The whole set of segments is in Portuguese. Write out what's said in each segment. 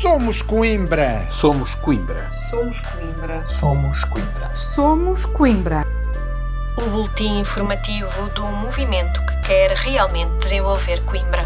Somos Coimbra. Somos Coimbra. Somos Coimbra. Somos Coimbra. Somos Coimbra. O boletim informativo do movimento que quer realmente desenvolver Coimbra.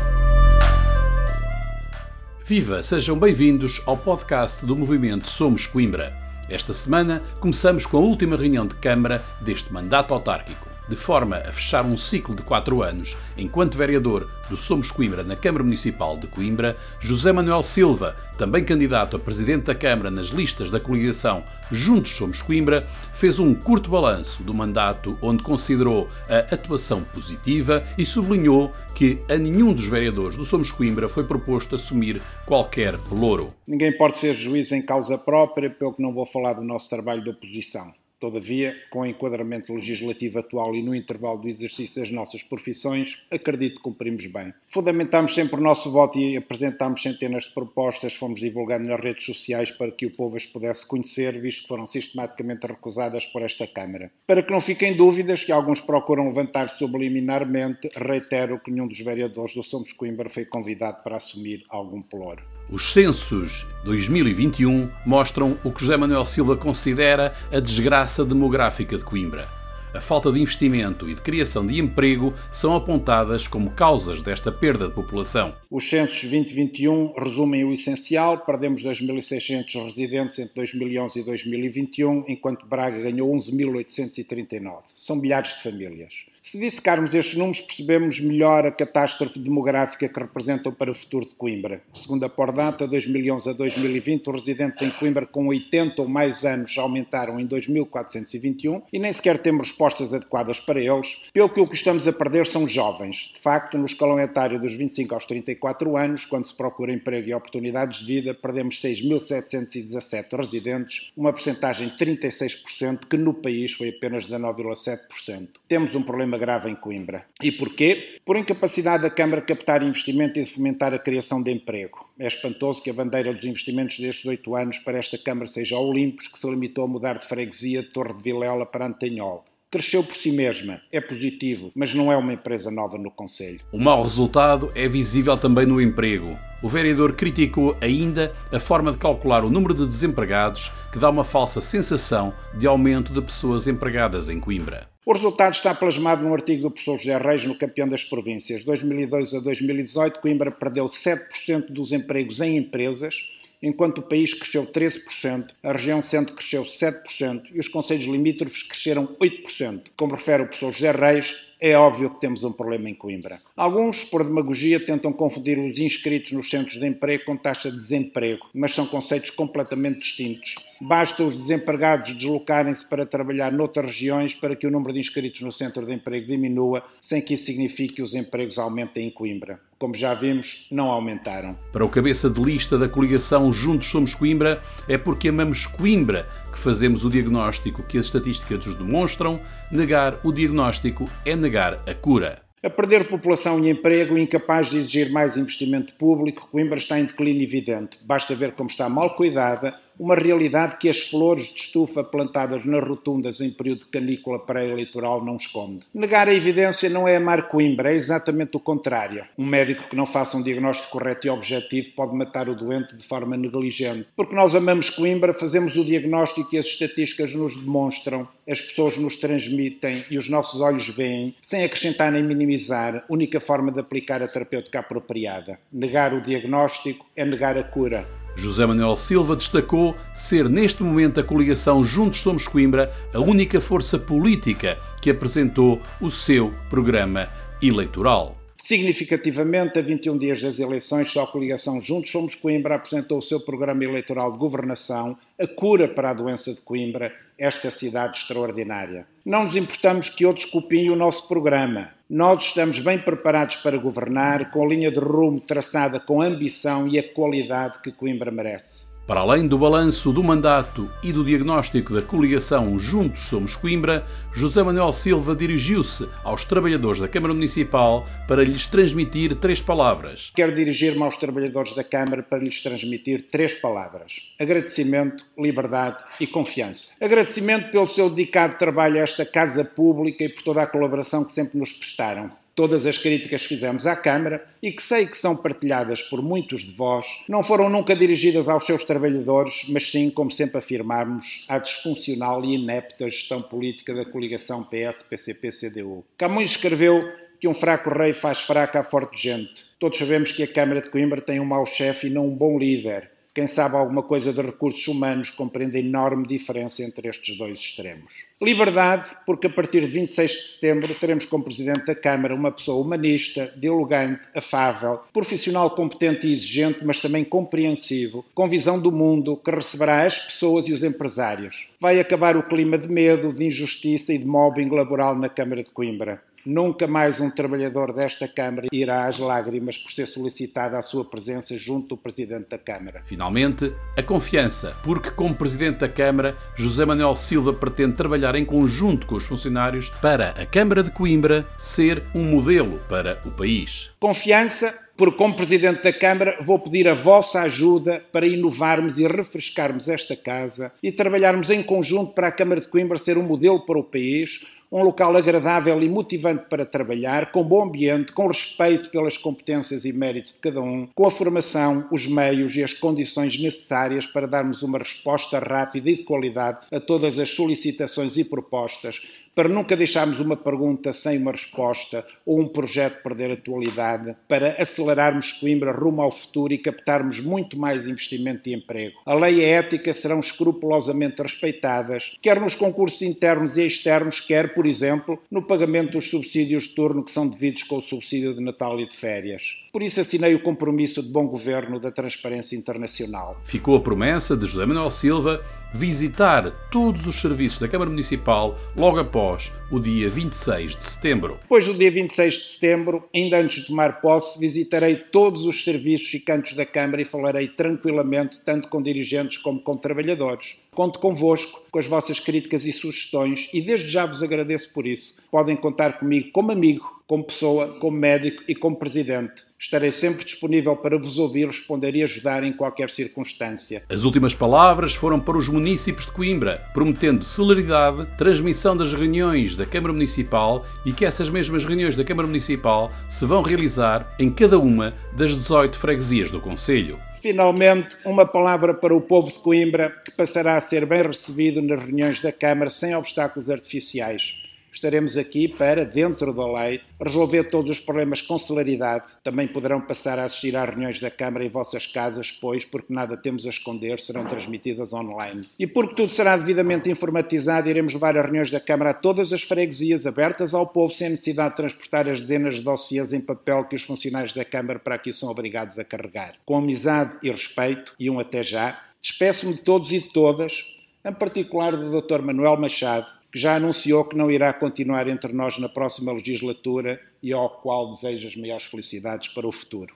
Viva, sejam bem-vindos ao podcast do movimento Somos Coimbra. Esta semana começamos com a última reunião de Câmara deste mandato autárquico de forma a fechar um ciclo de quatro anos enquanto vereador do Somos Coimbra na Câmara Municipal de Coimbra, José Manuel Silva, também candidato a presidente da Câmara nas listas da coligação Juntos Somos Coimbra, fez um curto balanço do mandato onde considerou a atuação positiva e sublinhou que a nenhum dos vereadores do Somos Coimbra foi proposto assumir qualquer pelouro. Ninguém pode ser juiz em causa própria, pelo que não vou falar do nosso trabalho de oposição. Todavia, com o enquadramento legislativo atual e no intervalo do exercício das nossas profissões, acredito que cumprimos bem. Fundamentamos sempre o nosso voto e apresentámos centenas de propostas, fomos divulgando nas redes sociais para que o povo as pudesse conhecer, visto que foram sistematicamente recusadas por esta Câmara. Para que não fiquem dúvidas que alguns procuram levantar subliminarmente, reitero que nenhum dos vereadores do Somos Coimbra foi convidado para assumir algum pelouro. Os censos 2021 mostram o que José Manuel Silva considera a desgraça demográfica de Coimbra. A falta de investimento e de criação de emprego são apontadas como causas desta perda de população. Os censos 2021 resumem o essencial: perdemos 2.600 residentes entre 2011 e 2021, enquanto Braga ganhou 11.839. São milhares de famílias. Se dissecarmos estes números, percebemos melhor a catástrofe demográfica que representam para o futuro de Coimbra. Segundo a Pordata, 2011 a 2020, os residentes em Coimbra com 80 ou mais anos aumentaram em 2.421 e nem sequer temos respostas adequadas para eles, pelo que o que estamos a perder são jovens. De facto, no escalão etário dos 25 aos 34 anos, quando se procura emprego e oportunidades de vida, perdemos 6.717 residentes, uma porcentagem de 36%, que no país foi apenas 19,7%. Temos um problema problema grave em Coimbra. E porquê? Por incapacidade da Câmara captar investimento e de fomentar a criação de emprego. É espantoso que a bandeira dos investimentos destes oito anos para esta Câmara seja a Olimpos, que se limitou a mudar de freguesia de Torre de Vilela para Antanhol cresceu por si mesma, é positivo, mas não é uma empresa nova no Conselho. O mau resultado é visível também no emprego. O vereador criticou ainda a forma de calcular o número de desempregados, que dá uma falsa sensação de aumento de pessoas empregadas em Coimbra. O resultado está plasmado num artigo do professor José Reis no Campeão das Províncias. De 2002 a 2018, Coimbra perdeu 7% dos empregos em empresas, enquanto o país cresceu 13%, a região centro cresceu 7% e os conselhos limítrofes cresceram 8%. Como refere o professor José Reis, é óbvio que temos um problema em Coimbra. Alguns, por demagogia, tentam confundir os inscritos nos centros de emprego com taxa de desemprego, mas são conceitos completamente distintos. Basta os desempregados deslocarem-se para trabalhar noutras regiões para que o número de inscritos no centro de emprego diminua, sem que isso signifique que os empregos aumentem em Coimbra. Como já vimos, não aumentaram. Para o cabeça de lista da coligação Juntos Somos Coimbra, é porque amamos Coimbra que fazemos o diagnóstico que as estatísticas nos demonstram. Negar o diagnóstico é negar a cura. A perder população e emprego, incapaz de exigir mais investimento público, Coimbra está em declínio evidente. Basta ver como está mal cuidada, uma realidade que as flores de estufa plantadas nas rotundas em período de canícula pré-eleitoral não esconde. Negar a evidência não é amar Coimbra, é exatamente o contrário. Um médico que não faça um diagnóstico correto e objetivo pode matar o doente de forma negligente. Porque nós amamos Coimbra, fazemos o diagnóstico e as estatísticas nos demonstram, as pessoas nos transmitem e os nossos olhos veem, sem acrescentar nem minimizar, única forma de aplicar a terapêutica apropriada. Negar o diagnóstico é negar a cura. José Manuel Silva destacou ser neste momento a coligação Juntos Somos Coimbra a única força política que apresentou o seu programa eleitoral. Significativamente, a 21 dias das eleições, só a coligação Juntos Somos Coimbra apresentou o seu programa eleitoral de governação, a cura para a doença de Coimbra, esta cidade extraordinária. Não nos importamos que outros copiem o nosso programa. Nós estamos bem preparados para governar, com a linha de rumo traçada com a ambição e a qualidade que Coimbra merece. Para além do balanço do mandato e do diagnóstico da coligação Juntos Somos Coimbra, José Manuel Silva dirigiu-se aos trabalhadores da Câmara Municipal para lhes transmitir três palavras. Quero dirigir-me aos trabalhadores da Câmara para lhes transmitir três palavras: agradecimento, liberdade e confiança. Agradecimento pelo seu dedicado trabalho a esta casa pública e por toda a colaboração que sempre nos prestaram Todas as críticas que fizemos à Câmara e que sei que são partilhadas por muitos de vós, não foram nunca dirigidas aos seus trabalhadores, mas sim, como sempre afirmamos, à disfuncional e inepta gestão política da coligação PS-PCP-CDU. Camões escreveu que um fraco rei faz fraca a forte gente. Todos sabemos que a Câmara de Coimbra tem um mau chefe e não um bom líder. Quem sabe alguma coisa de recursos humanos compreende a enorme diferença entre estes dois extremos. Liberdade, porque a partir de 26 de setembro teremos como Presidente da Câmara uma pessoa humanista, dialogante, afável, profissional competente e exigente, mas também compreensivo, com visão do mundo, que receberá as pessoas e os empresários. Vai acabar o clima de medo, de injustiça e de mobbing laboral na Câmara de Coimbra. Nunca mais um trabalhador desta Câmara irá às lágrimas por ser solicitada a sua presença junto do Presidente da Câmara. Finalmente, a confiança, porque como Presidente da Câmara, José Manuel Silva pretende trabalhar em conjunto com os funcionários para a Câmara de Coimbra ser um modelo para o país. Confiança porque, como Presidente da Câmara, vou pedir a vossa ajuda para inovarmos e refrescarmos esta casa e trabalharmos em conjunto para a Câmara de Coimbra ser um modelo para o país, um local agradável e motivante para trabalhar, com bom ambiente, com respeito pelas competências e méritos de cada um, com a formação, os meios e as condições necessárias para darmos uma resposta rápida e de qualidade a todas as solicitações e propostas, para nunca deixarmos uma pergunta sem uma resposta ou um projeto perder atualidade, para acelerarmos Coimbra rumo ao futuro e captarmos muito mais investimento e emprego. A lei e a ética serão escrupulosamente respeitadas, quer nos concursos internos e externos, quer, por exemplo, no pagamento dos subsídios de turno que são devidos com o subsídio de Natal e de férias. Por isso assinei o compromisso de bom governo da transparência internacional. Ficou a promessa de José Manuel Silva visitar todos os serviços da Câmara Municipal logo após o dia 26 de setembro. Depois do dia 26 de setembro, ainda antes de tomar posse, visitarei todos os serviços e cantos da Câmara e falarei tranquilamente tanto com dirigentes como com trabalhadores. Conto convosco, com as vossas críticas e sugestões e desde já vos agradeço por isso. Podem contar comigo como amigo, como pessoa, como médico e como presidente. Estarei sempre disponível para vos ouvir, responder e ajudar em qualquer circunstância. As últimas palavras foram para os municípios de Coimbra, prometendo celeridade, transmissão das reuniões da Câmara Municipal e que essas mesmas reuniões da Câmara Municipal se vão realizar em cada uma das 18 freguesias do Conselho. Finalmente, uma palavra para o povo de Coimbra, que passará a ser bem recebido nas reuniões da Câmara sem obstáculos artificiais estaremos aqui para, dentro da lei, resolver todos os problemas com celeridade. Também poderão passar a assistir às reuniões da Câmara em vossas casas, pois, porque nada temos a esconder, serão transmitidas online. E porque tudo será devidamente informatizado, iremos levar as reuniões da Câmara a todas as freguesias, abertas ao povo, sem necessidade de transportar as dezenas de dossiês em papel que os funcionários da Câmara para aqui são obrigados a carregar. Com amizade e respeito, e um até já, despeço-me de todos e de todas, em particular do Dr. Manuel Machado, que já anunciou que não irá continuar entre nós na próxima legislatura e ao qual deseja as maiores felicidades para o futuro.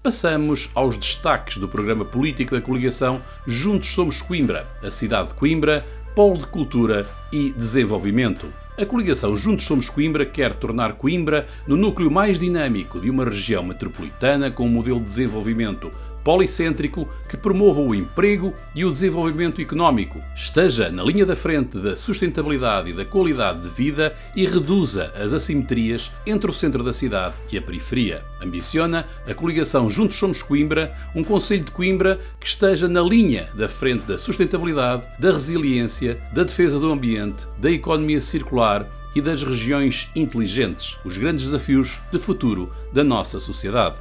Passamos aos destaques do programa político da coligação Juntos Somos Coimbra, a cidade de Coimbra, polo de cultura e desenvolvimento. A coligação Juntos Somos Coimbra quer tornar Coimbra no núcleo mais dinâmico de uma região metropolitana com um modelo de desenvolvimento policêntrico que promova o emprego e o desenvolvimento económico, esteja na linha da frente da sustentabilidade e da qualidade de vida e reduza as assimetrias entre o centro da cidade e a periferia. Ambiciona a coligação Juntos Somos Coimbra, um Conselho de Coimbra que esteja na linha da frente da sustentabilidade, da resiliência, da defesa do ambiente, da economia circular e das regiões inteligentes, os grandes desafios de futuro da nossa sociedade.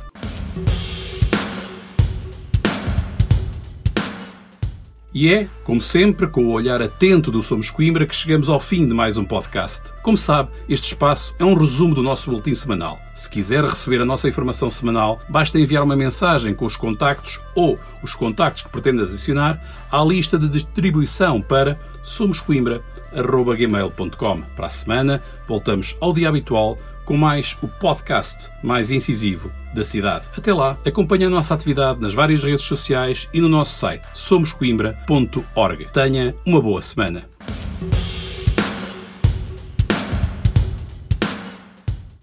E é, como sempre, com o olhar atento do Somos Coimbra que chegamos ao fim de mais um podcast. Como sabe, este espaço é um resumo do nosso boletim semanal. Se quiser receber a nossa informação semanal, basta enviar uma mensagem com os contactos ou os contactos que pretende adicionar à lista de distribuição para somoscoimbra.gmail.com. Para a semana, voltamos ao dia habitual com mais o podcast mais incisivo da cidade. Até lá, acompanhe a nossa atividade nas várias redes sociais e no nosso site somoscoimbra.org. Tenha uma boa semana.